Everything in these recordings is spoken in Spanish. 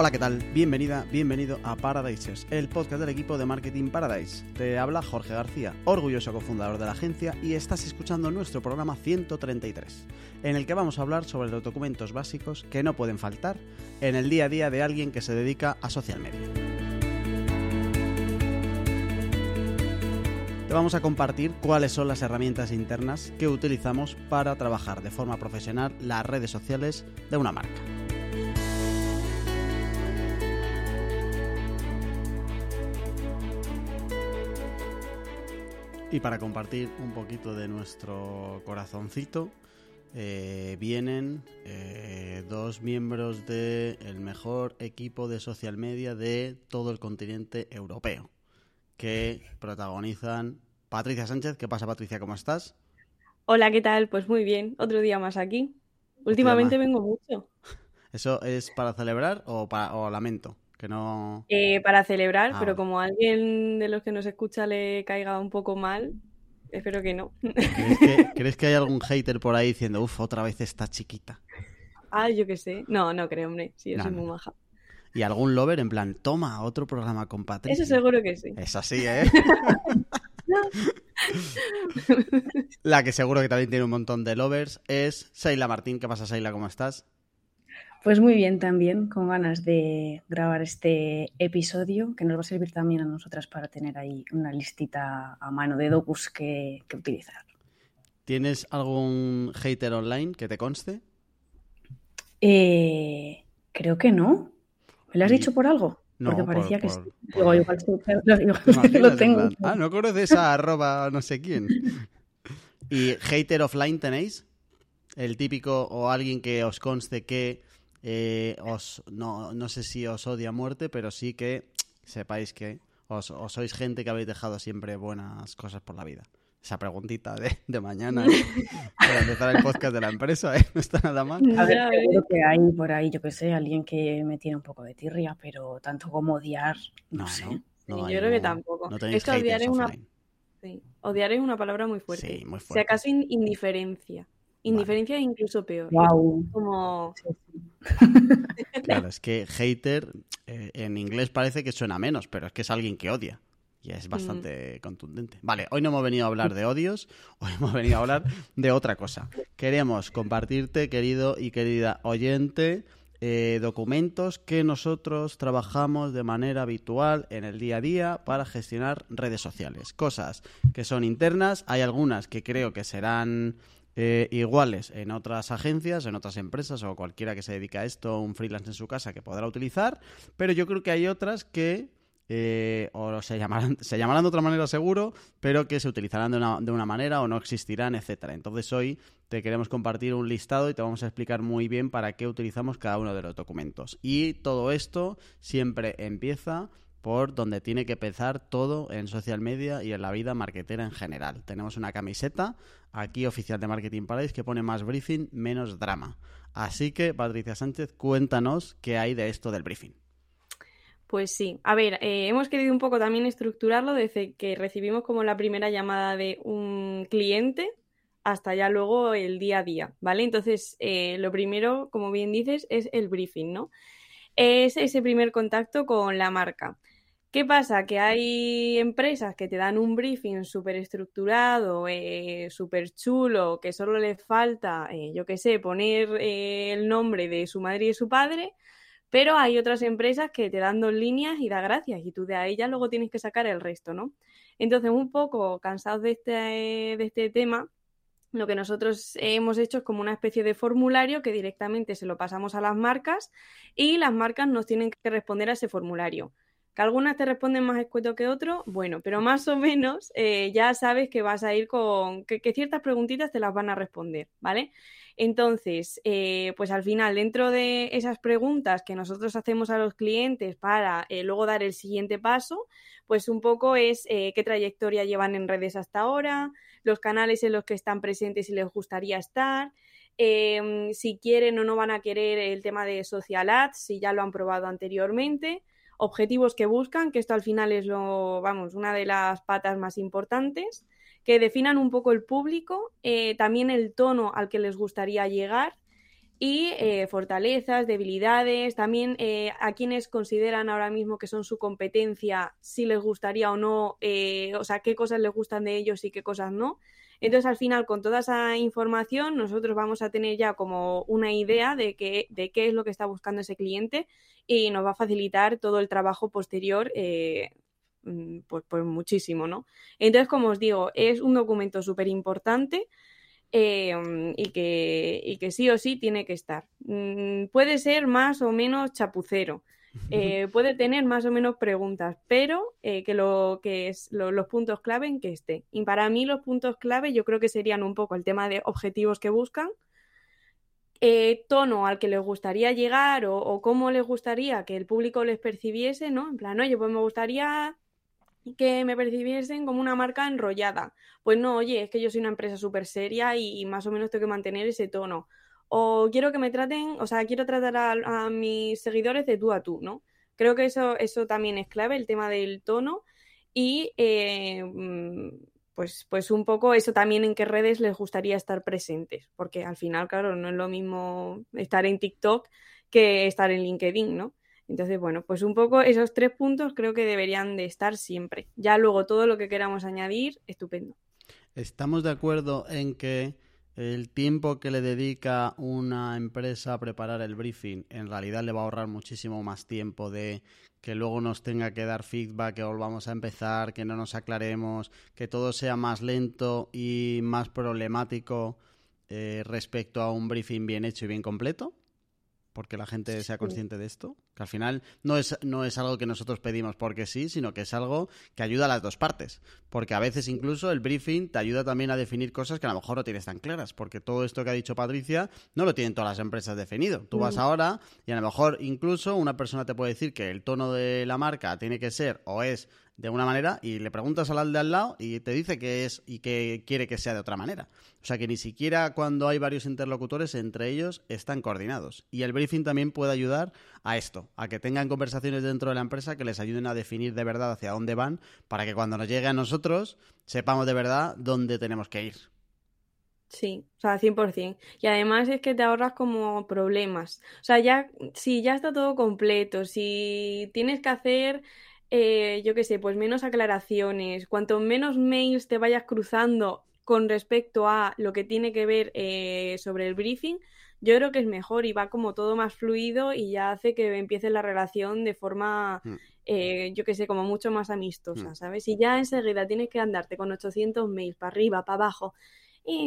Hola, ¿qué tal? Bienvenida, bienvenido a Paradises, el podcast del equipo de Marketing Paradise. Te habla Jorge García, orgulloso cofundador de la agencia, y estás escuchando nuestro programa 133, en el que vamos a hablar sobre los documentos básicos que no pueden faltar en el día a día de alguien que se dedica a social media. Te vamos a compartir cuáles son las herramientas internas que utilizamos para trabajar de forma profesional las redes sociales de una marca. Y para compartir un poquito de nuestro corazoncito, eh, vienen eh, dos miembros del mejor equipo de social media de todo el continente europeo, que protagonizan Patricia Sánchez. ¿Qué pasa, Patricia? ¿Cómo estás? Hola, ¿qué tal? Pues muy bien, otro día más aquí. Últimamente vengo mucho. ¿Eso es para celebrar o, para, o lamento? Que no... Eh, para celebrar, ah, pero como a alguien de los que nos escucha le caiga un poco mal, espero que no. ¿Crees que, hay algún hater por ahí diciendo, uff, otra vez está chiquita? Ah, yo qué sé. No, no creo, hombre. Sí, yo soy muy maja. ¿Y algún lover en plan, toma otro programa con Patricia? Eso seguro que sí. Es así, ¿eh? La que seguro que también tiene un montón de lovers es Seila Martín. ¿Qué pasa, Seila? ¿Cómo estás? Pues muy bien también, con ganas de grabar este episodio que nos va a servir también a nosotras para tener ahí una listita a mano de docus que, utilizar. ¿Tienes algún hater online que te conste? Eh, creo que no. ¿Me lo has dicho por algo? Porque parecía que sí. igual lo tengo. Ah, no conoces a arroba no sé quién. ¿Y hater offline tenéis? El típico o alguien que os conste que eh, os, no, no, sé si os odia a muerte, pero sí que sepáis que os, sois gente que habéis dejado siempre buenas cosas por la vida. Esa preguntita de, de mañana para empezar el podcast de la empresa, ¿eh? no está nada mal. A ver, seguro que hay por ahí, yo que sé, alguien que me tiene un poco de tirria, pero tanto como odiar, no, sé. yo creo que tampoco. es que odiar es, una... odiar es una palabra muy fuerte. Si acaso indiferencia. Indiferencia es incluso peor. Como... claro, es que hater eh, en inglés parece que suena menos, pero es que es alguien que odia. Y es bastante mm. contundente. Vale, hoy no hemos venido a hablar de odios, hoy hemos venido a hablar de otra cosa. Queremos compartirte, querido y querida oyente, eh, documentos que nosotros trabajamos de manera habitual en el día a día para gestionar redes sociales. Cosas que son internas, hay algunas que creo que serán eh, iguales en otras agencias, en otras empresas o cualquiera que se dedique a esto, un freelance en su casa que podrá utilizar, pero yo creo que hay otras que eh, o se llamarán, se llamarán de otra manera seguro, pero que se utilizarán de una, de una manera o no existirán, etcétera. Entonces hoy te queremos compartir un listado y te vamos a explicar muy bien para qué utilizamos cada uno de los documentos. Y todo esto siempre empieza por donde tiene que empezar todo en social media y en la vida marketera en general. Tenemos una camiseta aquí oficial de Marketing Paradise que pone más briefing, menos drama. Así que, Patricia Sánchez, cuéntanos qué hay de esto del briefing. Pues sí, a ver, eh, hemos querido un poco también estructurarlo desde que recibimos como la primera llamada de un cliente hasta ya luego el día a día, ¿vale? Entonces, eh, lo primero, como bien dices, es el briefing, ¿no? Es ese primer contacto con la marca. ¿Qué pasa? Que hay empresas que te dan un briefing súper estructurado, eh, súper chulo, que solo les falta, eh, yo qué sé, poner eh, el nombre de su madre y de su padre, pero hay otras empresas que te dan dos líneas y da gracias, y tú de ahí ya luego tienes que sacar el resto, ¿no? Entonces, un poco cansados de este, de este tema, lo que nosotros hemos hecho es como una especie de formulario que directamente se lo pasamos a las marcas y las marcas nos tienen que responder a ese formulario. Que algunas te responden más escueto que otros, bueno, pero más o menos eh, ya sabes que vas a ir con que, ciertas preguntitas te las van a responder, ¿vale? Entonces, eh, pues al final, dentro de esas preguntas que nosotros hacemos a los clientes para eh, luego dar el siguiente paso, pues un poco es qué trayectoria llevan en redes hasta ahora, los canales en los que están presentes y les gustaría estar, em, si quieren o no van a querer el tema de social ads, si ya lo han probado anteriormente objetivos que buscan, que esto al final es lo, vamos, una de las patas más importantes, que definan un poco el público, eh, también el tono al que les gustaría llegar y eh, fortalezas, debilidades, también eh, a quienes consideran ahora mismo que son su competencia, si les gustaría o no, eh, o sea, qué cosas les gustan de ellos y qué cosas no. Entonces, al final, con toda esa información, nosotros vamos a tener ya como una idea de qué, de qué es lo que está buscando ese cliente y nos va a facilitar todo el trabajo posterior. Mm, pues, pues muchísimo, ¿no? Entonces, como os digo, es un documento súper importante Em, y, que, que sí o sí tiene que estar. Mm, puede ser más o menos chapucero, eh, puede tener más o menos preguntas, pero eh, que lo que es los puntos clave en que esté. Y para mí los puntos clave yo creo que serían un poco el tema de objetivos que buscan, eh, tono al que les gustaría llegar o, o, cómo les gustaría que el público les percibiese, ¿no? En plan, oye, pues me gustaría que me percibiesen como una marca enrollada. Pues no, oye, es que yo soy una empresa súper seria y, más o menos tengo que mantener ese tono. O quiero que me traten, o sea, quiero tratar a, mis seguidores de tú a tú, ¿no? Creo que eso, eso también es clave, el tema del tono. Y eh, mm, pues, pues un poco eso también en qué redes les gustaría estar presentes. Porque al final, claro, no es lo mismo estar en TikTok que estar en LinkedIn, ¿no? Entonces, bueno, pues un poco esos tres puntos creo que deberían de estar siempre. Ya luego todo lo que queramos añadir, estupendo. ¿Estamos de acuerdo en que el tiempo que le dedica una empresa a preparar el briefing en realidad le va a ahorrar muchísimo más tiempo de que luego nos tenga que dar feedback, que volvamos a empezar, que no nos aclaremos, que todo sea más lento y más problemático eh, respecto a un briefing bien hecho y bien completo? porque la gente sea consciente de esto. Que al final no es, no es algo que nosotros pedimos porque sí, sino que es algo que ayuda a las dos partes. Porque a veces incluso el briefing te ayuda también a definir cosas que a lo mejor no tienes tan claras. Porque todo esto que ha dicho Patricia no lo tienen todas las empresas definido. Tú vas ahora y a lo mejor incluso una persona te puede decir que el tono de la marca tiene que ser o es de una manera y le preguntas al de al lado y te dice que es y que quiere que sea de otra manera. O sea que ni siquiera cuando hay varios interlocutores entre ellos están coordinados. Y el briefing también puede ayudar a esto, a que tengan conversaciones dentro de la empresa que les ayuden a definir de verdad hacia dónde van para que cuando nos llegue a nosotros sepamos de verdad dónde tenemos que ir. Sí, o sea, 100%. Y además es que te ahorras como problemas. O sea, ya, si ya está todo completo, si tienes que hacer eh, yo qué sé, pues menos aclaraciones, cuanto menos mails te vayas cruzando con respecto a lo que tiene que ver eh, sobre el briefing, yo creo que es mejor y va como todo más fluido y ya hace que empiece la relación de forma, mm. eh, yo qué sé, como mucho más amistosa, mm. ¿sabes? Y ya enseguida tienes que andarte con 800 mails para arriba, para abajo.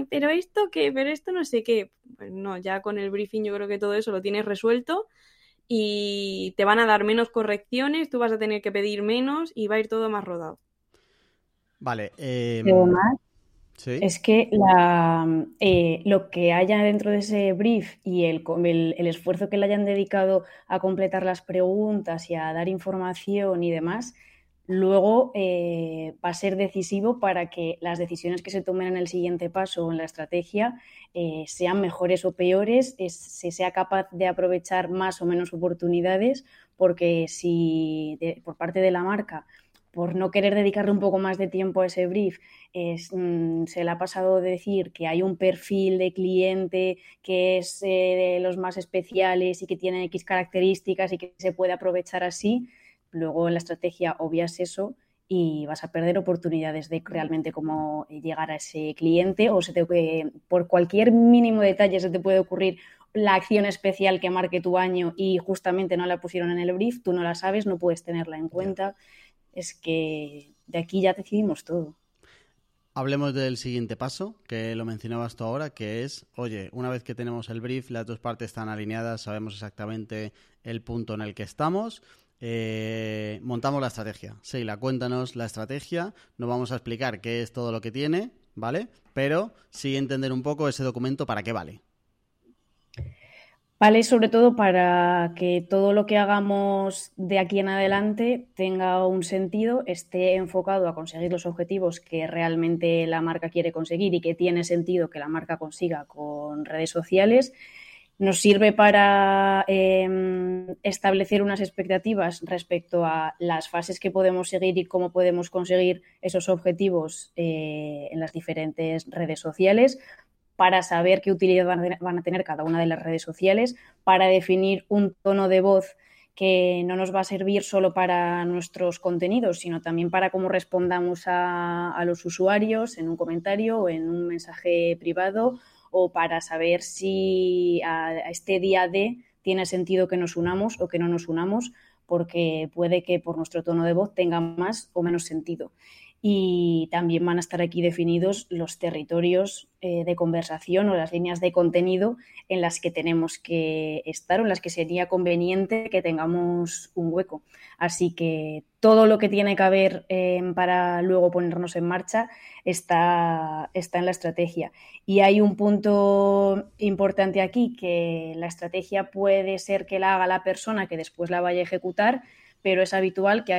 pero esto qué, pero esto no sé qué. Pues no, ya con el briefing yo creo que todo eso lo tienes resuelto y te van a dar menos correcciones, tú vas a tener que pedir menos y va a ir todo más rodado. Vale. Eh... Es que eh, lo que haya dentro de ese brief y el, el, esfuerzo que le hayan dedicado a completar las preguntas y a dar información y demás, luego eh, va a ser decisivo para que las decisiones que se tomen en el siguiente paso o en la estrategia eh, sean mejores o peores, se sea capaz de aprovechar más o menos oportunidades, porque si por parte de la marca, por no querer dedicarle un poco más de tiempo a ese brief, mm, se le ha pasado decir que hay un perfil de cliente que es eh, de los más especiales y que tiene X características y que se puede aprovechar así, luego en la estrategia obvias eso y vas a perder oportunidades de realmente cómo llegar a ese cliente o se te, por cualquier mínimo detalle se te puede ocurrir la acción especial que marque tu año y justamente no la pusieron en el brief, tú no la sabes, no puedes tenerla en cuenta. Es que de aquí ya decidimos todo. Hablemos del siguiente paso, que lo mencionabas tú ahora, que es, oye, una vez que tenemos el brief, las dos partes están alineadas, sabemos exactamente el punto en el que estamos, eh, montamos la estrategia. Seila, cuéntanos la estrategia. No vamos a explicar qué es todo lo que tiene, ¿vale? Pero sí entender un poco ese documento para qué vale. Vale, sobre todo para que todo lo que hagamos de aquí en adelante tenga un sentido, esté enfocado a conseguir los objetivos que realmente la marca quiere conseguir y que tiene sentido que la marca consiga con redes sociales nos sirve para em, establecer unas expectativas respecto a las fases que podemos seguir y cómo podemos conseguir esos objetivos eh, en las diferentes redes sociales para saber qué utilidad van a tener cada una de las redes sociales, para definir un tono de voz que no nos va a servir solo para nuestros contenidos, sino también para cómo respondamos a, los usuarios en un comentario o en un mensaje privado o para saber si a, este día de tiene sentido que nos unamos o que no nos unamos, porque puede que por nuestro tono de voz tenga más o menos sentido y también van a estar aquí definidos los territorios eh, de conversación o las líneas de contenido en las que tenemos que estar o en las que sería conveniente que tengamos un hueco. Así que todo lo que tiene que haber em, para luego ponernos en marcha está, está en la estrategia. Y hay un punto importante aquí, que la estrategia puede ser que la haga la persona que después la vaya a ejecutar, pero es habitual que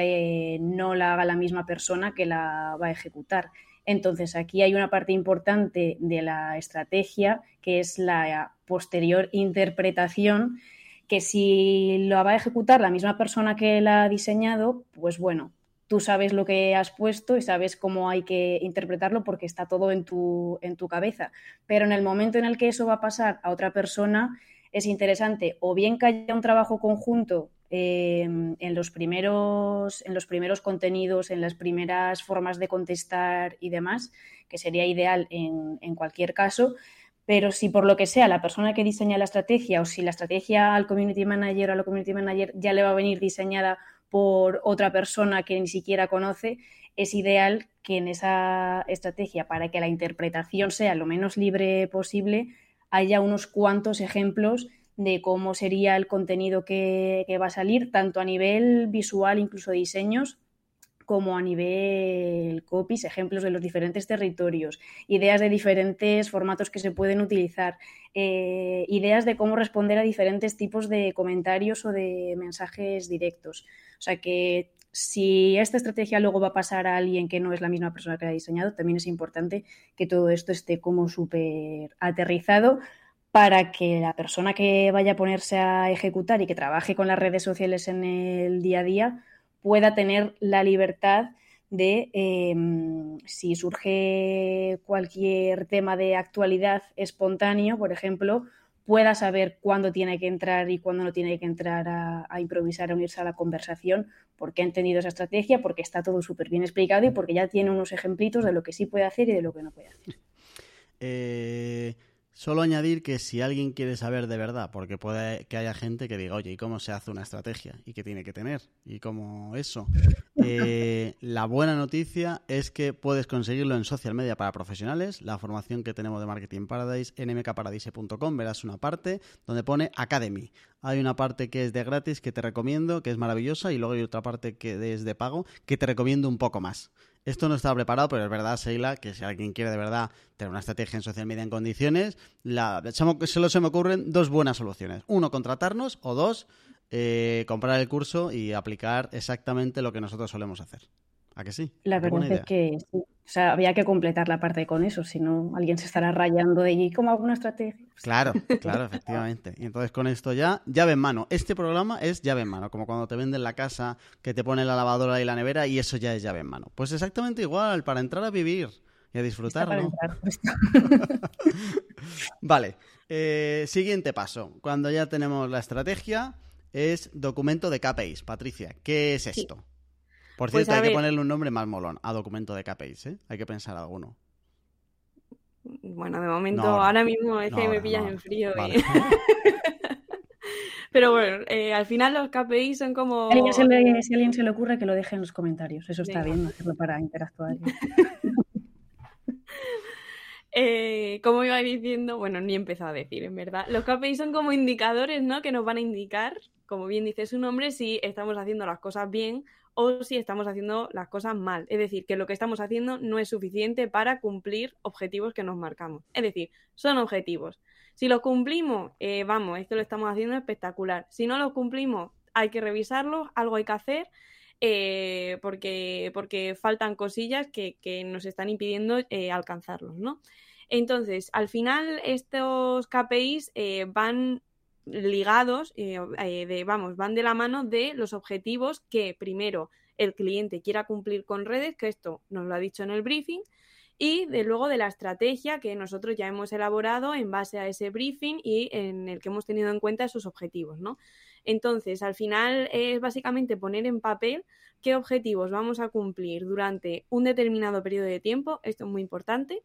eh, no la haga la misma persona que la va a ejecutar. Entonces, aquí hay una parte importante de la estrategia, que es la posterior interpretación, que si lo va a ejecutar la misma persona que la ha diseñado, pues bueno, tú sabes lo que has puesto y sabes cómo hay que interpretarlo porque está todo en tu, en tu cabeza. Pero en el momento en el que eso va a pasar a otra persona, es interesante o bien que haya un trabajo conjunto Em, en, los primeros, en los primeros contenidos, en las primeras formas de contestar y demás, que sería ideal en, en cualquier caso. Pero si por lo que sea la persona que diseña la estrategia o si la estrategia al community manager o a la community manager ya le va a venir diseñada por otra persona que ni siquiera conoce, es ideal que en esa estrategia, para que la interpretación sea lo menos libre posible, haya unos cuantos ejemplos de cómo sería el contenido que, va a salir, tanto a nivel visual, incluso diseños, como a nivel copies, ejemplos de los diferentes territorios, ideas de diferentes formatos que se pueden utilizar, eh, ideas de cómo responder a diferentes tipos de comentarios o de mensajes directos. O sea que si esta estrategia luego va a pasar a alguien que no es la misma persona que la ha diseñado, también es importante que todo esto esté como súper aterrizado para que la persona que vaya a ponerse a ejecutar y que trabaje con las redes sociales en el día a día pueda tener la libertad de, em, si surge cualquier tema de actualidad espontáneo, por ejemplo, pueda saber cuándo tiene que entrar y cuándo no tiene que entrar a, improvisar, a unirse a la conversación, porque ha entendido esa estrategia, porque está todo súper bien explicado y porque ya tiene unos ejemplitos de lo que sí puede hacer y de lo que no puede hacer. Eh, Solo añadir que si alguien quiere saber de verdad, porque puede que haya gente que diga, oye, ¿y cómo se hace una estrategia? ¿Y qué tiene que tener? ¿Y cómo eso? Eh, la buena noticia es que puedes conseguirlo en Social Media para Profesionales, la formación que tenemos de Marketing Paradise, en mkparadise.com, verás una parte donde pone Academy. Hay una parte que es de gratis que te recomiendo, que es maravillosa, y luego hay otra parte que es de pago, que te recomiendo un poco más. Esto no estaba preparado, pero es verdad, Sheila, que si alguien quiere de verdad tener una estrategia en social media en condiciones, la, solo se me ocurren dos buenas soluciones. Uno, contratarnos, o dos, eh, comprar el curso y aplicar exactamente lo que nosotros solemos hacer. ¿A que sí? La verdad es que sí. O sea, había que completar la parte con eso, si no alguien se estará rayando de allí como alguna estrategia. Claro, claro, efectivamente. Y entonces con esto ya, llave en mano. Este programa es llave en mano, como cuando te venden la casa que te pone la lavadora y la nevera y eso ya es llave en mano. Pues exactamente igual, para entrar a vivir y a disfrutar, vale, eh, siguiente paso. Cuando ya tenemos la estrategia, es documento de KPIs. Patricia, ¿qué es esto? Por pues cierto, hay que ponerle un nombre más molón a documento de KPIs, ¿eh? Hay que pensar alguno. Bueno, de momento, ahora mismo es que me pillas en frío. Pero bueno, eh, al final los KPIs son como... Si a alguien se le, ocurre, que lo deje en los comentarios. Eso está bien, hacerlo para interactuar. eh, como iba diciendo, bueno, ni he empezado a decir, en verdad. Los KPIs son como indicadores, ¿no? Que nos van a indicar, como bien dice su nombre, si estamos haciendo las cosas bien o si estamos haciendo las cosas mal. Es decir, que lo que estamos haciendo no es suficiente para cumplir objetivos que nos marcamos. Es decir, son objetivos. Si los cumplimos, eh, vamos, esto lo estamos haciendo espectacular. Si no los cumplimos, hay que revisarlos, algo hay que hacer. Eh, porque, porque faltan cosillas que, nos están impidiendo eh, alcanzarlos, ¿no? Entonces, al final, estos KPIs van ligados, eh, eh, de, vamos, van de la mano de los objetivos que primero el cliente quiera cumplir con redes, que esto nos lo ha dicho en el briefing, y de luego de la estrategia que nosotros ya hemos elaborado en base a ese briefing y en el que hemos tenido en cuenta esos objetivos, ¿no? Entonces, al final es básicamente poner en papel qué objetivos vamos a cumplir durante un determinado periodo de tiempo, esto es muy importante,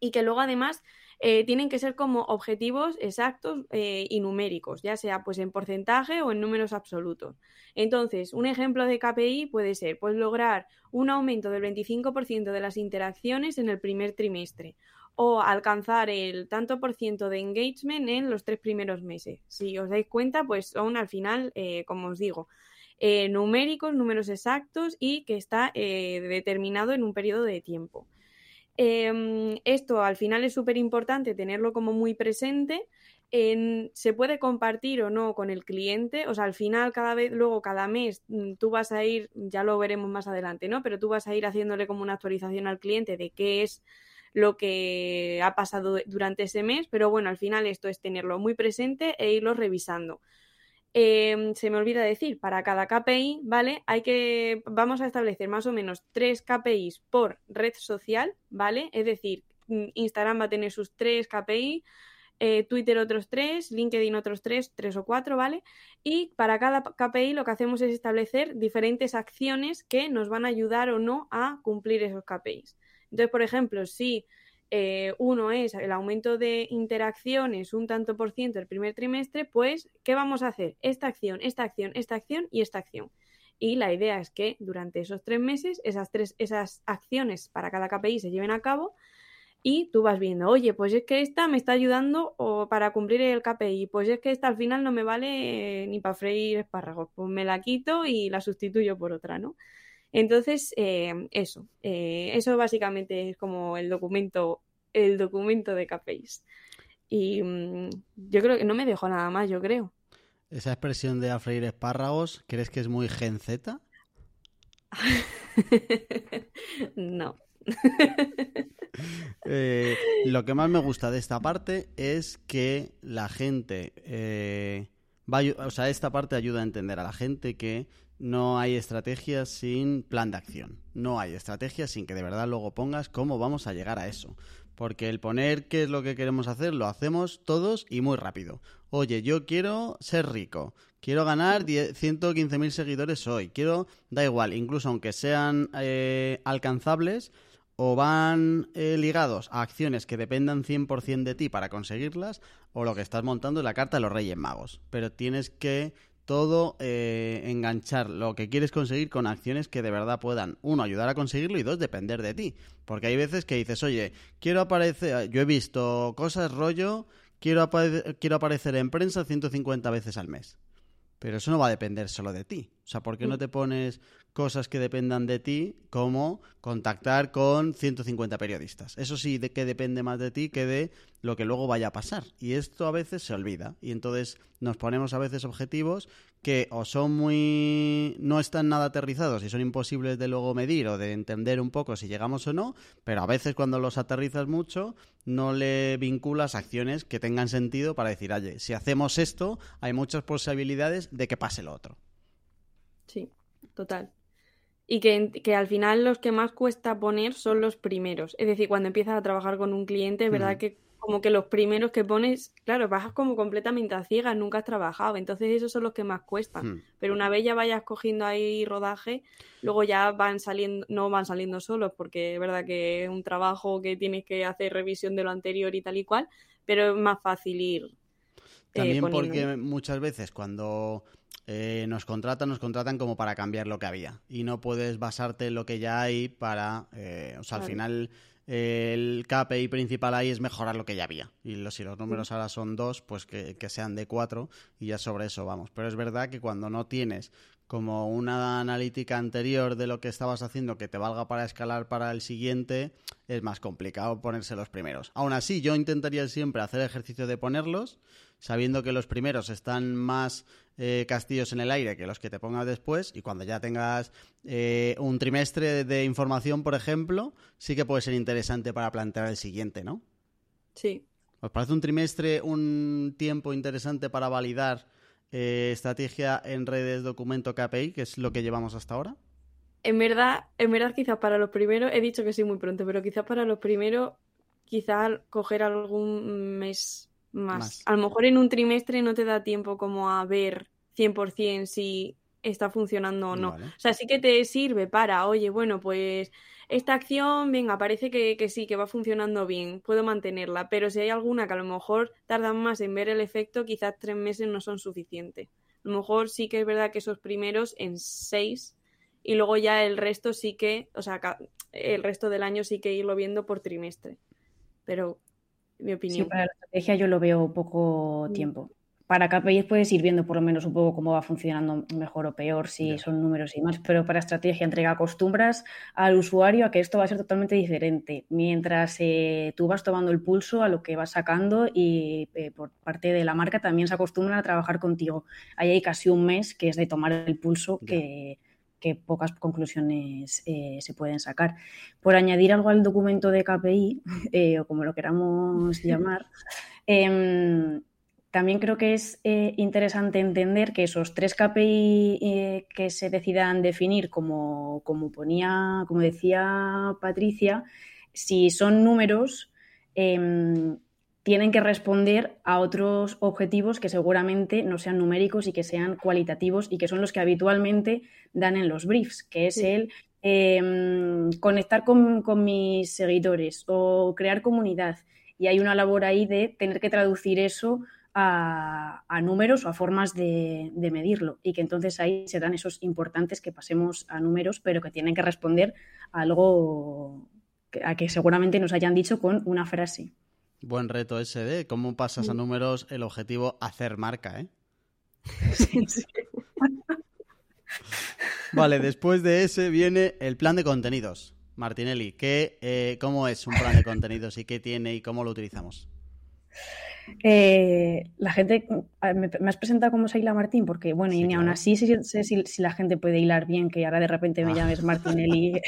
y que luego además eh, tienen que ser como objetivos exactos eh, y numéricos, ya sea pues en porcentaje o en números absolutos. Entonces, un ejemplo de KPI puede ser pues lograr un aumento del 25% de las interacciones en el primer trimestre o alcanzar el tanto por ciento de engagement en los tres primeros meses. Si os dais cuenta, pues son al final, eh, como os digo, numéricos, números exactos y que está determinado en un periodo de tiempo. Em, esto al final es súper importante tenerlo como muy presente. En, se puede compartir o no con el cliente, o sea, al final cada vez, luego cada mes mm, tú vas a ir, ya lo veremos más adelante, ¿no? Pero tú vas a ir haciéndole como una actualización al cliente de qué es lo que ha pasado durante ese mes, pero bueno, al final esto es tenerlo muy presente e irlo revisando. Em, se me olvida decir, para cada KPI, ¿vale? Hay que, vamos a establecer más o menos tres KPIs por red social, ¿vale? Es decir, mm, Instagram va a tener sus tres KPI, eh, Twitter otros tres, LinkedIn otros tres, tres o cuatro, ¿vale? Y para cada KPI lo que hacemos es establecer diferentes acciones que nos van a ayudar o no a cumplir esos KPIs. Entonces, por ejemplo, si eh, uno es el aumento de interacciones un tanto por ciento el primer trimestre, pues, ¿qué vamos a hacer? Esta acción, esta acción, esta acción y esta acción. Y la idea es que durante esos tres meses esas, tres, esas acciones para cada KPI se lleven a cabo y tú vas viendo, oye, pues es que esta me está ayudando o para cumplir el KPI, pues es que esta al final no me vale ni para freír espárragos, pues me la quito y la sustituyo por otra, ¿no? Entonces, eh, eso, eh, eso básicamente es como el documento, el documento de KPIs. Y mm, yo creo que no me dejo nada más, yo creo. Esa expresión de a freír espárragos, ¿crees que es muy gen Z? no. Eh, lo que más me gusta de esta parte es que la gente va o sea, esta parte ayuda a entender a la gente que no hay estrategias sin plan de acción. No hay estrategias sin que de verdad luego pongas cómo vamos a llegar a eso. Porque el poner qué es lo que queremos hacer lo hacemos todos y muy rápido. Oye, yo quiero ser rico, quiero ganar 115.000 seguidores hoy, quiero, da igual, incluso aunque sean eh, alcanzables o van eh, ligados a acciones que dependan 100% de ti para conseguirlas, o lo que estás montando es la carta de los Reyes Magos. Pero tienes que todo eh, enganchar lo que quieres conseguir con acciones que de verdad puedan, uno, ayudar a conseguirlo y dos, depender de ti. Porque hay veces que dices, oye, quiero aparecer, yo he visto cosas rollo, quiero, quiero aparecer en prensa 150 veces al mes. Pero eso no va a depender solo de ti. O sea, ¿por qué no mm. te pones cosas que dependan de ti, como contactar con 150 periodistas. Eso sí, de que depende más de ti que de lo que luego vaya a pasar. Y esto a veces se olvida. Y entonces nos ponemos a veces objetivos que o son muy... no están nada aterrizados y son imposibles de luego medir o de entender un poco si llegamos o no, pero a veces cuando los aterrizas mucho no le vinculas acciones que tengan sentido para decir, oye, si hacemos esto, hay muchas posibilidades de que pase lo otro. Sí, total y que, que, al final los que más cuesta poner son los primeros. Es decir, cuando empiezas a trabajar con un cliente, es verdad que como que los primeros que pones, claro, vas como completamente a ciegas, nunca has trabajado, entonces esos son los que más cuestan. Hmm. Pero una vez ya vayas cogiendo ahí rodaje, luego ya van saliendo, no van saliendo solos, porque es verdad que es un trabajo que tienes que hacer revisión de lo anterior y tal y cual, pero es más fácil ir. Eh, También porque muchas veces cuando eh, nos contratan, nos contratan como para cambiar lo que había. Y no puedes basarte en lo que ya hay para. Eh, o sea, al final el KPI principal ahí es mejorar lo que ya había. Y si los números ahora son dos, pues que, que, sean de cuatro y ya sobre eso vamos. Pero es verdad que cuando no tienes como una analítica anterior de lo que estabas haciendo que te valga para escalar para el siguiente, es más complicado ponerse los primeros. Aún así, yo intentaría siempre hacer ejercicio de ponerlos, sabiendo que los primeros están más eh, castillos en el aire que los que te pongas después, y cuando ya tengas eh, un trimestre de información, por ejemplo, sí que puede ser interesante para plantear el siguiente, ¿no? Sí. ¿Os parece un trimestre un tiempo interesante para validar eh, estrategia en redes documento KPI, que es lo que llevamos hasta ahora? en verdad, en verdad quizás para los primeros, he dicho que sí muy pronto, pero quizás para los primeros, quizás coger algún mes más. A lo mejor en un trimestre no te da tiempo como a ver 100% si está funcionando o no. O sea, sí que te sirve para, oye, bueno, pues esta acción, venga, parece que, que, sí, que va funcionando bien, puedo mantenerla, pero si hay alguna que a lo mejor tardan más en ver el efecto, quizás tres meses no son suficientes. A lo mejor sí que es verdad que esos primeros en seis y luego ya el resto sí que, o sea, el resto del año sí que irlo viendo por trimestre. Pero, mi opinión. Sí, para la estrategia yo lo veo poco mm. tiempo para KPIs puedes ir viendo por lo menos un poco cómo va funcionando mejor o peor, si son números y más, pero para estrategia entrega acostumbras al usuario a que esto va a ser totalmente diferente, mientras eh, tú vas tomando el pulso a lo que vas sacando y eh, por parte de la marca también se acostumbran a trabajar contigo. Ahí hay casi un mes que es de tomar el pulso que, pocas conclusiones eh, se pueden sacar. Por añadir algo al documento de KPI, o como lo queramos llamar, em, también creo que es eh, interesante entender que esos tres KPI eh, que se decidan definir, como, como, ponía, como decía Patricia, si son números, em, tienen que responder a otros objetivos que seguramente no sean numéricos y que sean cualitativos y que son los que habitualmente dan en los briefs, que es el em, conectar con, con mis seguidores o crear comunidad. Y hay una labor ahí de tener que traducir eso a, números o a formas de, medirlo y que entonces ahí serán esos importantes que pasemos a números, pero que tienen que responder a algo a que seguramente nos hayan dicho con una frase. Buen reto ese de cómo pasas a mm. números el objetivo hacer marca, ¿eh? Vale, después de ese viene el plan de contenidos. Martinelli, ¿qué, eh, ¿cómo es un plan de contenidos y qué tiene y cómo lo utilizamos? Eh, la gente, me, has presentado como Seila Martín, porque bueno, y ni aún así sé, si, la gente puede hilar bien, que ahora de repente me ah. llames Martinelli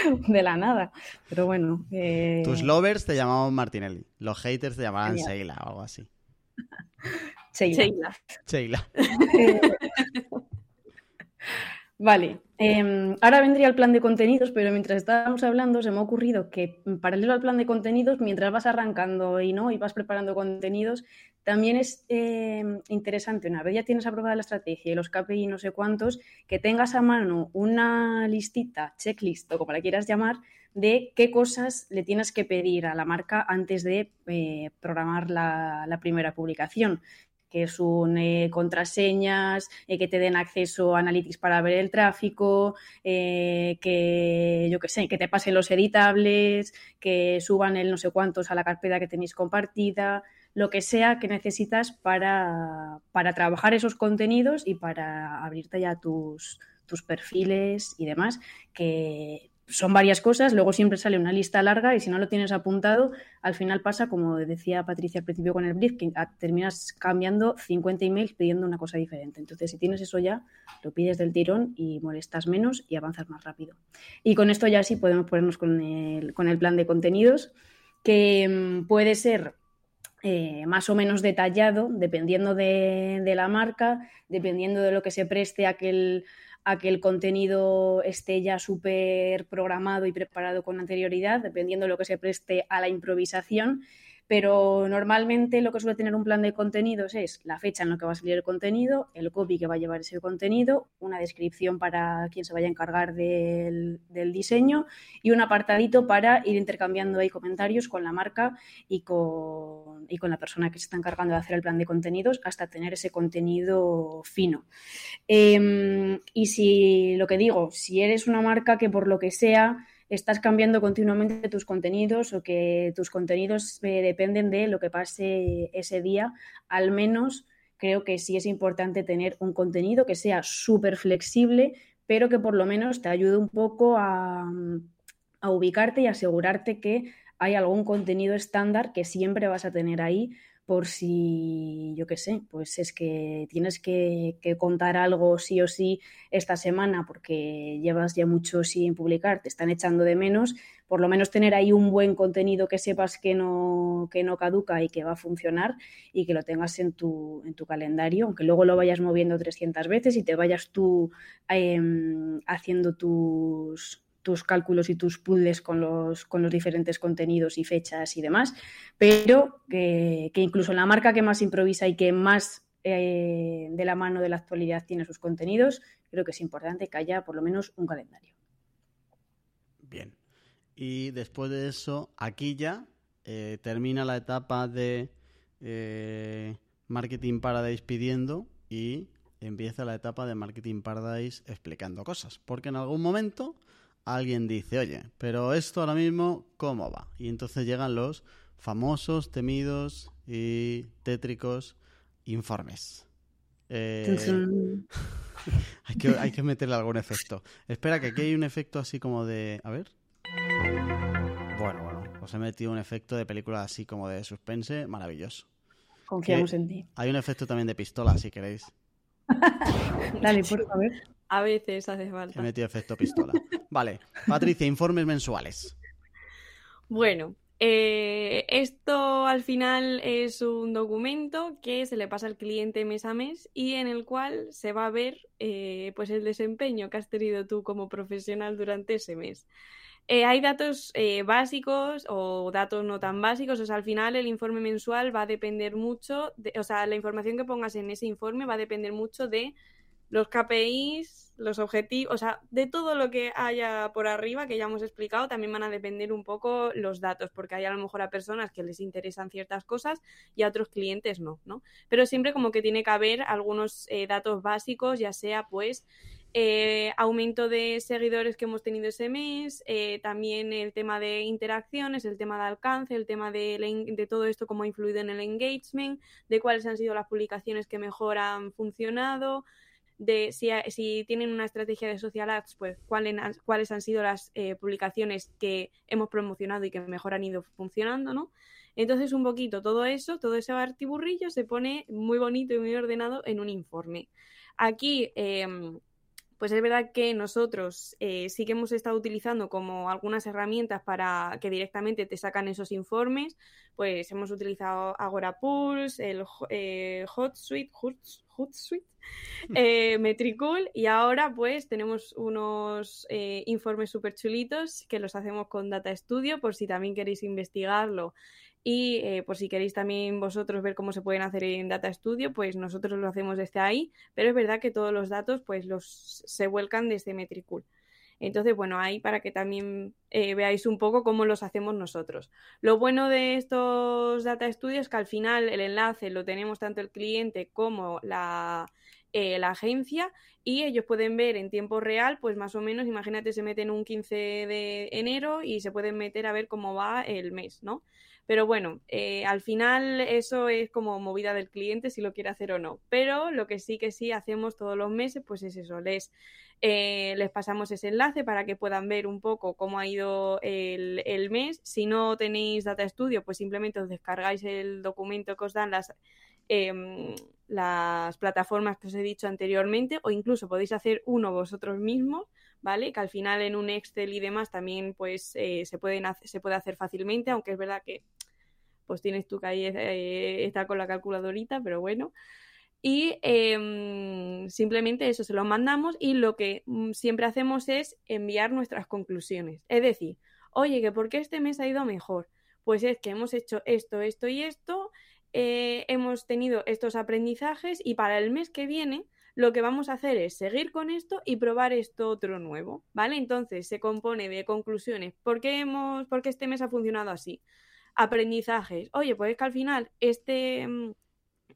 de la nada. Pero bueno. Eh, Tus lovers te llamaban Martinelli, los haters te llamaban Seila o algo así. Seila. Seila. Vale, em, ahora vendría el plan de contenidos, pero mientras estábamos hablando se me ha ocurrido que mm, paralelo al plan de contenidos, mientras vas arrancando y no y vas preparando contenidos, también es em, interesante, una vez ya tienes aprobada la estrategia y los KPI no sé cuántos, que tengas a mano una listita, checklist o como la quieras llamar, de qué cosas le tienes que pedir a la marca antes de eh, programar la primera publicación que son eh, contraseñas, eh, que te den acceso a Analytics para ver el tráfico, eh, que yo que sé, que te pasen los editables, que suban el no sé cuántos a la carpeta que tenéis compartida, lo que sea que necesitas para, para trabajar esos contenidos y para abrirte ya tus, tus perfiles y demás, que son varias cosas, luego siempre sale una lista larga y si no lo tienes apuntado, al final pasa, como decía Patricia al principio con el brief, que terminas cambiando 50 emails pidiendo una cosa diferente. Entonces, si tienes eso ya, lo pides del tirón y molestas menos y avanzas más rápido. Y con esto ya sí podemos ponernos con el, con el plan de contenidos, que mm, puede ser eh, más o menos detallado, dependiendo de, la marca, dependiendo de lo que se preste a aquel a que el contenido esté ya súper programado y preparado con anterioridad, dependiendo de lo que se preste a la improvisación pero normalmente lo que suele tener un plan de contenidos es la fecha en la que va a salir el contenido, el copy que va a llevar ese contenido, una descripción para quien se vaya a encargar del, diseño y un apartadito para ir intercambiando ahí comentarios con la marca y con, y con la persona que se está encargando de hacer el plan de contenidos hasta tener ese contenido fino. Em, y si lo que digo, si eres una marca que por lo que sea estás cambiando continuamente tus contenidos o que tus contenidos eh, dependen de lo que pase ese día, al menos creo que sí es importante tener un contenido que sea súper flexible, pero que por lo menos te ayude un poco a, a ubicarte y asegurarte que hay algún contenido estándar que siempre vas a tener ahí por si, yo qué sé, pues es que tienes que, contar algo sí o sí esta semana porque llevas ya mucho sin publicar, te están echando de menos, por lo menos tener ahí un buen contenido que sepas que no, que no caduca y que va a funcionar y que lo tengas en tu, en tu calendario, aunque luego lo vayas moviendo 300 veces y te vayas tú em, haciendo tus, tus cálculos y tus puzzles con los, con los diferentes contenidos y fechas y demás, pero que, incluso en la marca que más improvisa y que más eh, de la mano de la actualidad tiene sus contenidos, creo que es importante que haya por lo menos un calendario. Bien. Y después de eso, aquí ya eh, termina la etapa de eh, Marketing Paradise pidiendo y empieza la etapa de Marketing Paradise explicando cosas. Porque en algún momento alguien dice, oye, pero esto ahora mismo, ¿cómo va? Y entonces llegan los famosos, temidos y tétricos informes. Eh, hay, que, hay que meterle algún efecto. Espera, que aquí hay un efecto así como de... A ver. Bueno, bueno, os he metido un efecto de película así como de suspense maravilloso. Confiamos en ti. Hay un efecto también de pistola, si queréis. Dale, por favor. A veces hace falta. He metido efecto pistola. Vale, Patricia, informes mensuales. Bueno, eh, esto al final es un documento que se le pasa al cliente mes a mes y en el cual se va a ver eh, pues el desempeño que has tenido tú como profesional durante ese mes. Eh, hay datos básicos o datos no tan básicos, o sea, al final el informe mensual va a depender mucho, de, o sea, la información que pongas en ese informe va a depender mucho de los KPIs, los objetivos, o sea, de todo lo que haya por arriba que ya hemos explicado, también van a depender un poco los datos, porque hay a lo mejor a personas que les interesan ciertas cosas y a otros clientes no, ¿no? Pero siempre como que tiene que haber algunos eh, datos básicos, ya sea pues eh, aumento de seguidores que hemos tenido ese mes, eh, también el tema de interacciones, el tema de alcance, el tema de, de, todo esto, cómo ha influido en el engagement, de cuáles han sido las publicaciones que mejor han funcionado, de si, tienen una estrategia de social ads, pues cuáles, cuáles han sido las eh, publicaciones que hemos promocionado y que mejor han ido funcionando, ¿no? Entonces, un poquito todo eso, todo ese artiburrillo se pone muy bonito y muy ordenado en un informe. Aquí, em, pues es verdad que nosotros eh, sí que hemos estado utilizando como algunas herramientas para que directamente te sacan esos informes, pues hemos utilizado Agora Pulse, el eh, HotSuite, Hootsuite, eh, Metricool y ahora pues tenemos unos eh, informes súper chulitos que los hacemos con Data Studio por si también queréis investigarlo y eh, por si queréis también vosotros ver cómo se pueden hacer en Data Studio, pues nosotros lo hacemos desde ahí, pero es verdad que todos los datos pues los se vuelcan desde Metricool. Entonces, bueno, ahí para que también eh, veáis un poco cómo los hacemos nosotros. Lo bueno de estos data studios es que al final el enlace lo tenemos tanto el cliente como la, eh, la agencia y ellos pueden ver en tiempo real, pues más o menos, imagínate, se meten un 15 de enero y se pueden meter a ver cómo va el mes, ¿no? Pero bueno, eh, al final eso es como movida del cliente si lo quiere hacer o no. Pero lo que sí que sí hacemos todos los meses, pues es eso, les, eh, les pasamos ese enlace para que puedan ver un poco cómo ha ido el, el, mes. Si no tenéis Data Studio, pues simplemente os descargáis el documento que os dan las, em, las plataformas que os he dicho anteriormente o incluso podéis hacer uno vosotros mismos ¿vale? Que al final en un Excel y demás también pues eh, se, pueden se puede hacer fácilmente, aunque es verdad que pues tienes tú que ahí eh, estar con la calculadorita, pero bueno. Y em, simplemente eso se lo mandamos y lo que mm, siempre hacemos es enviar nuestras conclusiones. Es decir, oye, que ¿por qué este mes ha ido mejor? Pues es que hemos hecho esto, esto y esto, eh, hemos tenido estos aprendizajes y para el mes que viene lo que vamos a hacer es seguir con esto y probar esto otro nuevo, ¿vale? Entonces se compone de conclusiones. ¿Por qué, hemos, por qué este mes ha funcionado así? Aprendizajes. Oye, pues es que al final este, mm,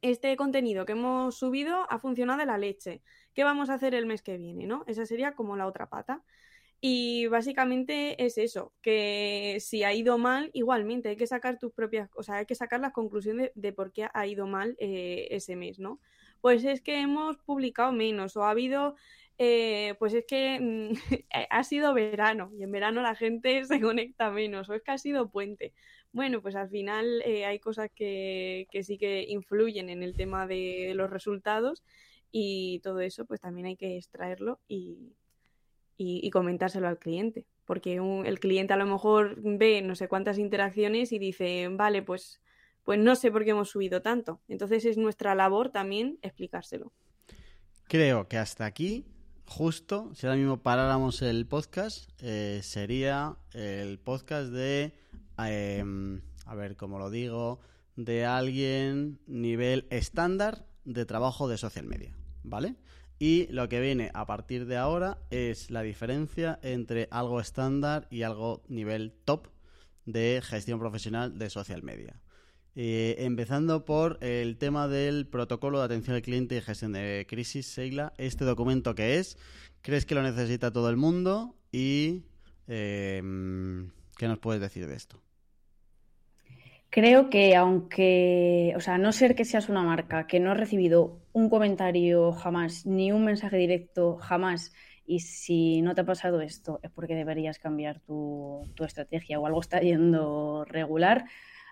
este contenido que hemos subido ha funcionado de la leche. ¿Qué vamos a hacer el mes que viene, no? Esa sería como la otra pata. Y básicamente es eso, que si ha ido mal, igualmente hay que sacar tus propias, o sea, hay que sacar las conclusiones de, por qué ha ido mal eh, ese mes, ¿no? Pues es que hemos publicado menos o ha habido, eh, pues es que mm, ha sido verano y en verano la gente se conecta menos o es que ha sido puente. Bueno, pues al final eh, hay cosas que, sí que influyen en el tema de los resultados y todo eso pues también hay que extraerlo y, y comentárselo al cliente. porque el cliente a lo mejor ve no sé cuántas interacciones y dice, vale, pues, pues no sé por qué hemos subido tanto. Entonces es nuestra labor también explicárselo. Creo que hasta aquí, justo, si ahora mismo paráramos el podcast, eh, sería el podcast de, em, a ver cómo lo digo, de alguien nivel estándar de trabajo de social media, ¿vale? Y lo que viene a partir de ahora es la diferencia entre algo estándar y algo nivel top de gestión profesional de social media. Eh, empezando por el tema del protocolo de atención al cliente y gestión de crisis, Seila. Este documento que es, ¿crees que lo necesita todo el mundo? ¿Y em, qué nos puedes decir de esto? Creo que aunque, o sea, no ser que seas una marca que no ha recibido un comentario jamás, ni un mensaje directo jamás, y si no te ha pasado esto es porque deberías cambiar tu, estrategia o algo está yendo regular.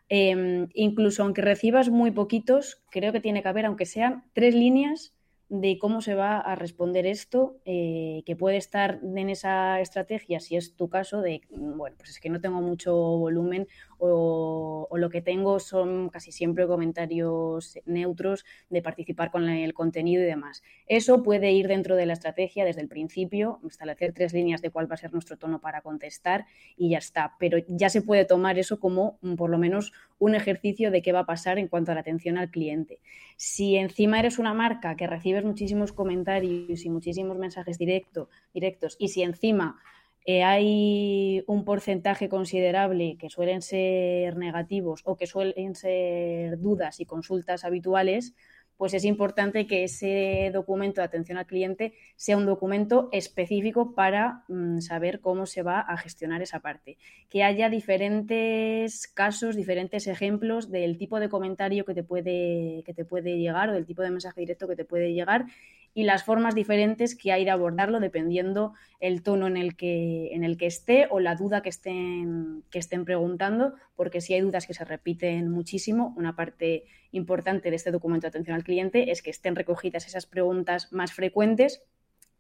Em, incluso aunque recibas muy poquitos, creo que tiene que haber, aunque sean tres líneas de cómo se va a responder esto, eh, que puede estar en esa estrategia, si es tu caso, de, bueno, pues es que no tengo mucho volumen o, lo que tengo son casi siempre comentarios neutros de participar con el contenido y demás. Eso puede ir dentro de la estrategia desde el principio, establecer tres líneas de cuál va a ser nuestro tono para contestar y ya está. Pero ya se puede tomar eso como mm, por lo menos un ejercicio de qué va a pasar en cuanto a la atención al cliente. Si encima eres una marca que recibes muchísimos comentarios y muchísimos mensajes directo, directos y si encima eh, hay un porcentaje considerable que suelen ser negativos o que suelen ser dudas y consultas habituales, pues es importante que ese documento de atención al cliente sea un documento específico para mm, saber cómo se va a gestionar esa parte. Que haya diferentes casos, diferentes ejemplos del tipo de comentario que te puede, que te puede llegar o del tipo de mensaje directo que te puede llegar y las formas diferentes que hay de abordarlo dependiendo el tono en el que, en el que esté o la duda que estén, que estén preguntando, porque si hay dudas que se repiten muchísimo, una parte importante de este documento de atención al cliente es que estén recogidas esas preguntas más frecuentes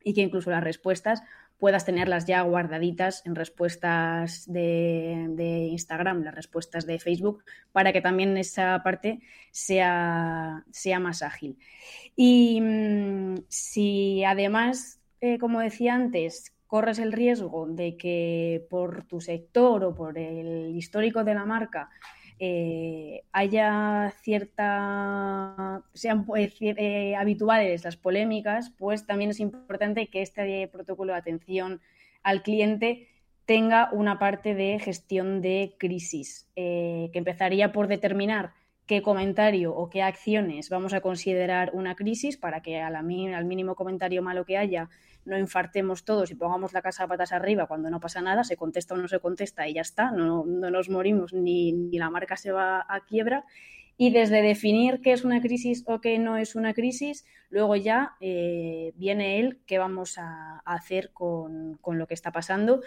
y que incluso las respuestas puedas tenerlas ya guardaditas en respuestas de, Instagram, las respuestas de Facebook, para que también esa parte sea, sea más ágil. Y mm, si además, eh, como decía antes, corres el riesgo de que por tu sector o por el histórico de la marca eh, haya cierta, sean pues, eh, habituales las polémicas, pues también es importante que este protocolo de atención al cliente tenga una parte de gestión de crisis, eh, que empezaría por determinar qué comentario o qué acciones vamos a considerar una crisis para que al mínimo comentario malo que haya no infartemos todos y pongamos la casa a patas arriba cuando no pasa nada, se contesta o no se contesta y ya está, no, nos morimos ni, la marca se va a quiebra. Y desde definir qué es una crisis o qué no es una crisis, luego ya eh, viene él qué vamos a, hacer con, con, lo que está pasando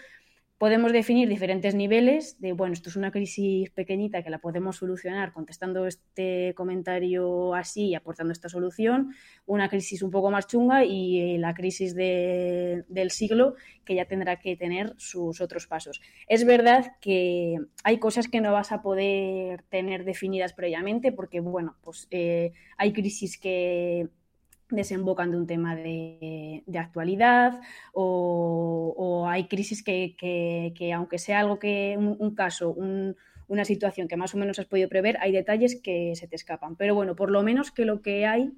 podemos definir diferentes niveles de, bueno, esto es una crisis pequeñita que la podemos solucionar contestando este comentario así y aportando esta solución, una crisis un poco más chunga y eh, la crisis del siglo que ya tendrá que tener sus otros pasos. Es verdad que hay cosas que no vas a poder tener definidas previamente porque, bueno, pues eh, hay crisis que desembocan de un tema de, actualidad o, hay crisis que, aunque sea algo que un, caso, una situación que más o menos has podido prever, hay detalles que se te escapan. Pero bueno, por lo menos que lo que hay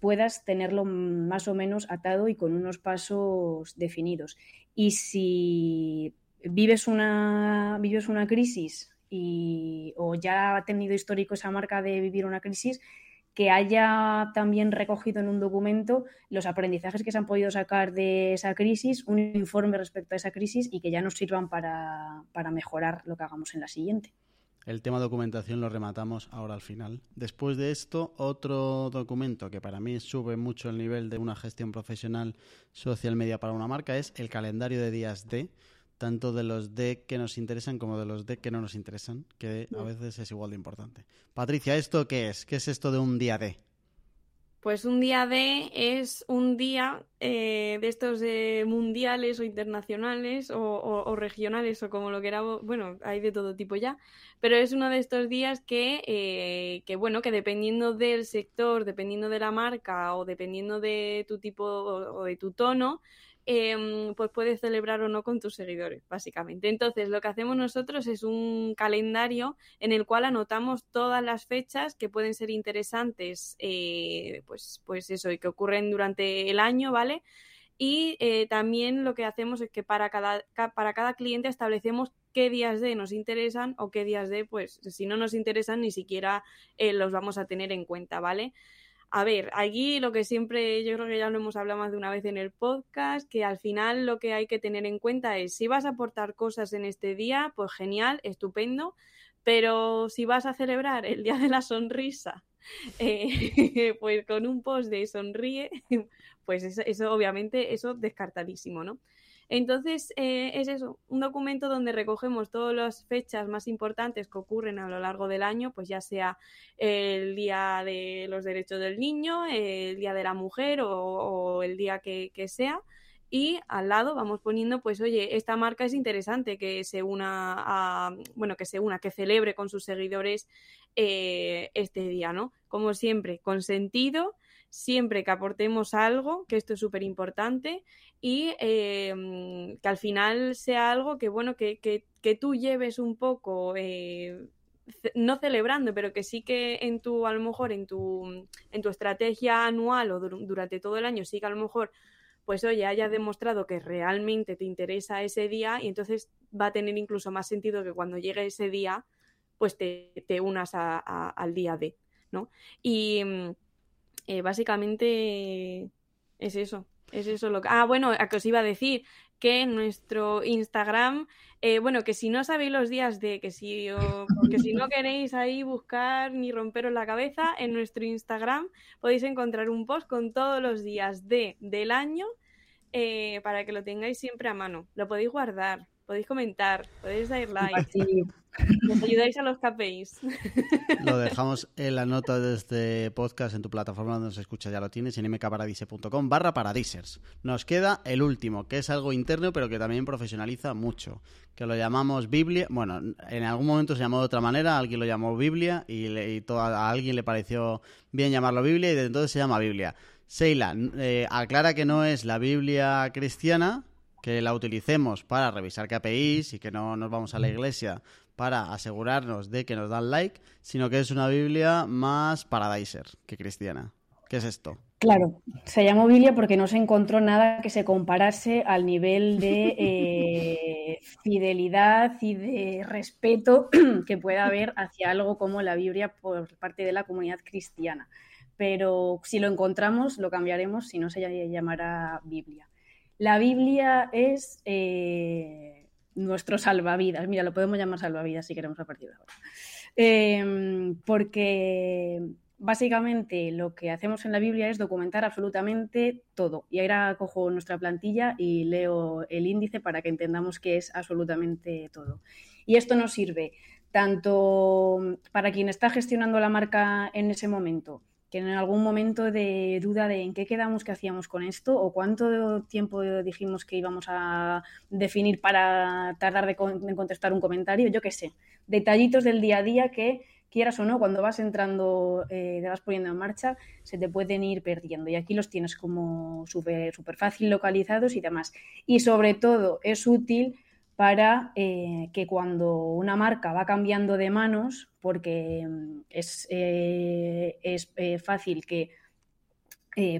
puedas tenerlo más o menos atado y con unos pasos definidos. Y si vives una, vives una crisis y, o ya ha tenido histórico esa marca de vivir una crisis, que haya también recogido en un documento los aprendizajes que se han podido sacar de esa crisis, un informe respecto a esa crisis y que ya nos sirvan para, mejorar lo que hagamos en la siguiente. El tema documentación lo rematamos ahora al final. Después de esto, otro documento que para mí sube mucho el nivel de una gestión profesional social media para una marca es el calendario de días de tanto de los D que nos interesan como de los D que no nos interesan, que a veces es igual de importante. Patricia, ¿esto qué es? ¿Qué es esto de un día D? Pues un día D es un día eh, de estos mundiales o internacionales o, regionales o como lo queramos, bueno, hay de todo tipo ya, pero es uno de estos días que, eh, que, bueno, que dependiendo del sector, dependiendo de la marca o dependiendo de tu tipo o de tu tono, Em, pues puedes celebrar o no con tus seguidores, básicamente. Entonces, lo que hacemos nosotros es un calendario en el cual anotamos todas las fechas que pueden ser interesantes, eh, pues, pues eso, y que ocurren durante el año, ¿vale? Y eh, también lo que hacemos es que para cada, para cada cliente establecemos qué días de nos interesan o qué días de, pues, si no nos interesan, ni siquiera eh, los vamos a tener en cuenta, ¿vale? A ver, aquí lo que siempre, yo creo que ya lo hemos hablado más de una vez en el podcast, que al final lo que hay que tener en cuenta es si vas a aportar cosas en este día, pues genial, estupendo, pero si vas a celebrar el Día de la Sonrisa, eh, pues con un post de sonríe, pues eso, eso obviamente, eso descartadísimo, ¿no? Entonces, eh, es eso, un documento donde recogemos todas las fechas más importantes que ocurren a lo largo del año, pues ya sea el Día de los Derechos del Niño, el Día de la Mujer o, el día que, sea. Y al lado vamos poniendo, pues, oye, esta marca es interesante que se una a, bueno, que se una, que celebre con sus seguidores eh, este día, ¿no? Como siempre, con sentido siempre que aportemos algo, que esto es súper importante, y em, que al final sea algo que, bueno, que, que, tú lleves un poco, eh, no celebrando, pero que sí que en tu, a lo mejor en tu, en tu estrategia anual o durante todo el año, sí que a lo mejor pues oye, hayas demostrado que realmente te interesa ese día y entonces va a tener incluso más sentido que cuando llegue ese día, pues te, te unas al día de, ¿no? Y, eh, básicamente es eso. Es eso lo que. Ah, bueno, a que os iba a decir que en nuestro Instagram, eh, bueno, que si no sabéis los días de que si, que si no queréis ahí buscar ni romperos la cabeza, en nuestro Instagram podéis encontrar un post con todos los días de del año eh, para que lo tengáis siempre a mano. Lo podéis guardar, podéis comentar, podéis dar like. Nos ayudáis a los KPIs. Lo dejamos en la nota de este podcast en tu plataforma donde nos escucha, ya lo tienes, en mkparadise.com barra paradisers. Nos queda el último, que es algo interno, pero que también profesionaliza mucho, que lo llamamos Biblia. Bueno, en algún momento se llamó de otra manera, alguien lo llamó Biblia y, a alguien le pareció bien llamarlo Biblia y desde entonces se llama Biblia. Seila, eh, aclara que no es la Biblia cristiana, que la utilicemos para revisar KPIs y que no nos vamos a la iglesia para asegurarnos de que nos dan like, sino que es una Biblia más paradiser que cristiana. ¿Qué es esto? Claro, se llamó Biblia porque no se encontró nada que se comparase al nivel de eh, fidelidad y de respeto que pueda haber hacia algo como la Biblia por parte de la comunidad cristiana. Pero si lo encontramos, lo cambiaremos, si no se llamará Biblia. La Biblia es eh, nuestro salvavidas. Mira, lo podemos llamar salvavidas si queremos a partir de ahora. Em, porque básicamente lo que hacemos en la Biblia es documentar absolutamente todo. Y ahora cojo nuestra plantilla y leo el índice para que entendamos qué es absolutamente todo. Y esto nos sirve tanto para quien está gestionando la marca en ese momento, que en algún momento de duda de en qué quedamos, qué hacíamos con esto o cuánto tiempo dijimos que íbamos a definir para tardar de, contestar un comentario, yo qué sé, detallitos del día a día que quieras o no, cuando vas entrando, eh, te vas poniendo en marcha, se te pueden ir perdiendo. Y aquí los tienes como súper super fácil localizados y demás. Y sobre todo es útil para eh, que cuando una marca va cambiando de manos, porque mm, es, eh, es eh, fácil que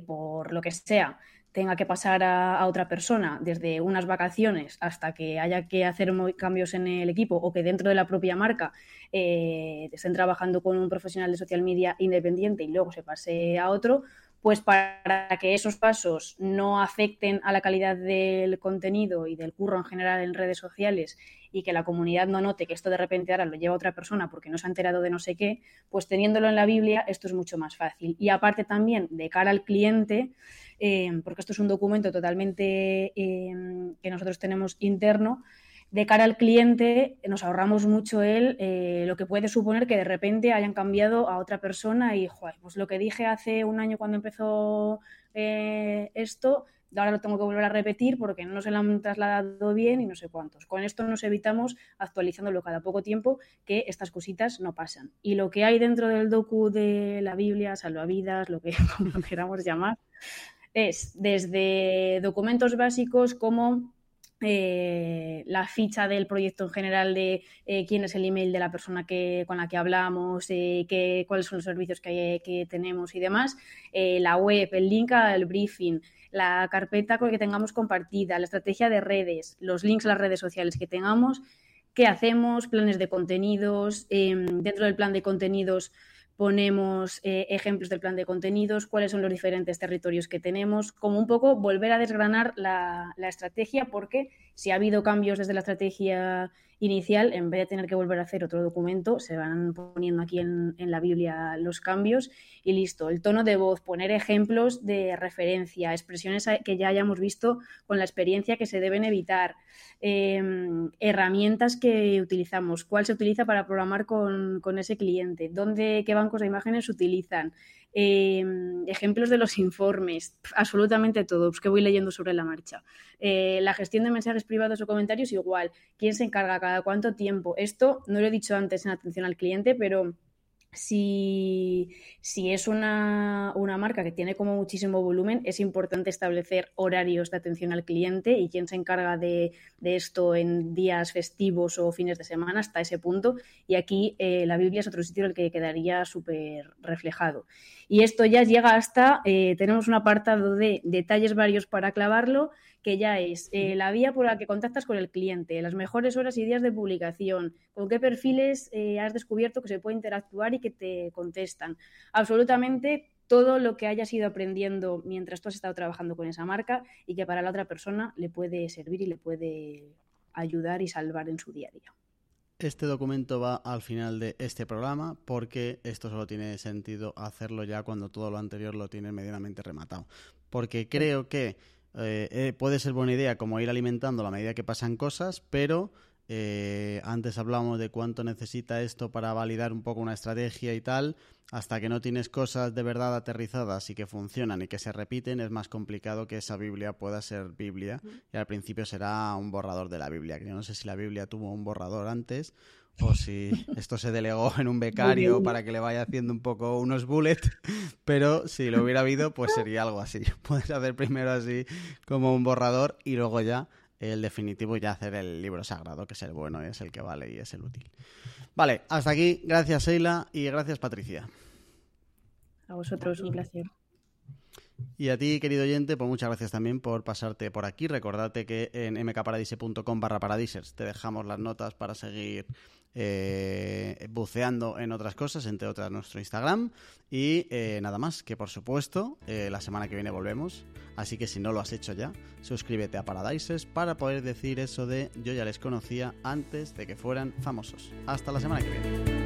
por lo que sea tenga que pasar a, otra persona desde unas vacaciones hasta que haya que hacer cambios en el equipo o que dentro de la propia marca estén trabajando con un profesional de social media independiente y luego se pase a otro, pues para que esos pasos no afecten a la calidad del contenido y del curro en general en redes sociales y que la comunidad no note que esto de repente ahora lo lleva otra persona porque no se ha enterado de no sé qué, pues teniéndolo en la Biblia esto es mucho más fácil. Y aparte también de cara al cliente, eh, porque esto es un documento totalmente eh, que nosotros tenemos interno, de cara al cliente nos ahorramos mucho él eh, lo que puede suponer que de repente hayan cambiado a otra persona y, pues lo que dije hace un año cuando empezó eh, esto, ahora lo tengo que volver a repetir porque no se lo han trasladado bien y no sé cuántos. Con esto nos evitamos, actualizándolo cada poco tiempo, que estas cositas no pasan. Y lo que hay dentro del docu de la Biblia, salvavidas, lo que como queramos llamar, es desde documentos básicos como eh, la ficha del proyecto en general de eh, quién es el email de la persona que, con la que hablamos, eh, cuáles son los servicios que, tenemos y demás, la web, el link al briefing, la carpeta que tengamos compartida, la estrategia de redes, los links a las redes sociales que tengamos, qué hacemos, planes de contenidos, em, dentro del plan de contenidos ponemos eh, ejemplos del plan de contenidos, cuáles son los diferentes territorios que tenemos, como un poco volver a desgranar la, la, estrategia, porque si ha habido cambios desde la estrategia inicial, en vez de tener que volver a hacer otro documento, se van poniendo aquí en, la Biblia los cambios y listo. El tono de voz, poner ejemplos de referencia, expresiones que ya hayamos visto con la experiencia que se deben evitar, em, herramientas que utilizamos, cuál se utiliza para programar con, con ese cliente, dónde, qué bancos de imágenes utilizan, Em, ejemplos de los informes, absolutamente todo, que voy leyendo sobre la marcha. Eh, la gestión de mensajes privados o comentarios igual, quién se encarga, cada cuánto tiempo. Esto no lo he dicho antes en atención al cliente, pero si, es una, marca que tiene como muchísimo volumen, es importante establecer horarios de atención al cliente y quién se encarga de, esto en días festivos o fines de semana hasta ese punto. Y aquí eh, la Biblia es otro sitio en el que quedaría súper reflejado. Y esto ya llega hasta, eh, tenemos un apartado de detalles varios para clavarlo que ya es eh, la vía por la que contactas con el cliente, las mejores horas y días de publicación, con qué perfiles eh, has descubierto que se puede interactuar y que te contestan. Absolutamente todo lo que hayas ido aprendiendo mientras tú has estado trabajando con esa marca y que para la otra persona le puede servir y le puede ayudar y salvar en su día a día. Este documento va al final de este programa porque esto solo tiene sentido hacerlo ya cuando todo lo anterior lo tiene medianamente rematado. Porque creo que eh, eh, puede ser buena idea como ir alimentando a medida que pasan cosas, pero eh, antes hablamos de cuánto necesita esto para validar un poco una estrategia y tal. Hasta que no tienes cosas de verdad aterrizadas y que funcionan y que se repiten, es más complicado que esa Biblia pueda ser Biblia. Y al principio será un borrador de la Biblia. Yo no sé si la Biblia tuvo un borrador antes o si esto se delegó en un becario para que le vaya haciendo un poco unos bullets, pero si lo hubiera habido, pues sería algo así. Puedes hacer primero así como un borrador y luego ya el definitivo ya hacer el libro sagrado, que es el bueno, es el que vale y es el útil. Vale, hasta aquí. Gracias, Sheila, y gracias, Patricia. A vosotros, un placer. Y a ti, querido oyente, pues muchas gracias también por pasarte por aquí. Recordate que en mkparadise.com barra paradisers te dejamos las notas para seguir eh, buceando en otras cosas, entre otras nuestro Instagram. Y eh, nada más, que por supuesto, eh, la semana que viene volvemos. Así que si no lo has hecho ya, suscríbete a Paradises para poder decir eso de yo ya les conocía antes de que fueran famosos. Hasta la semana que viene.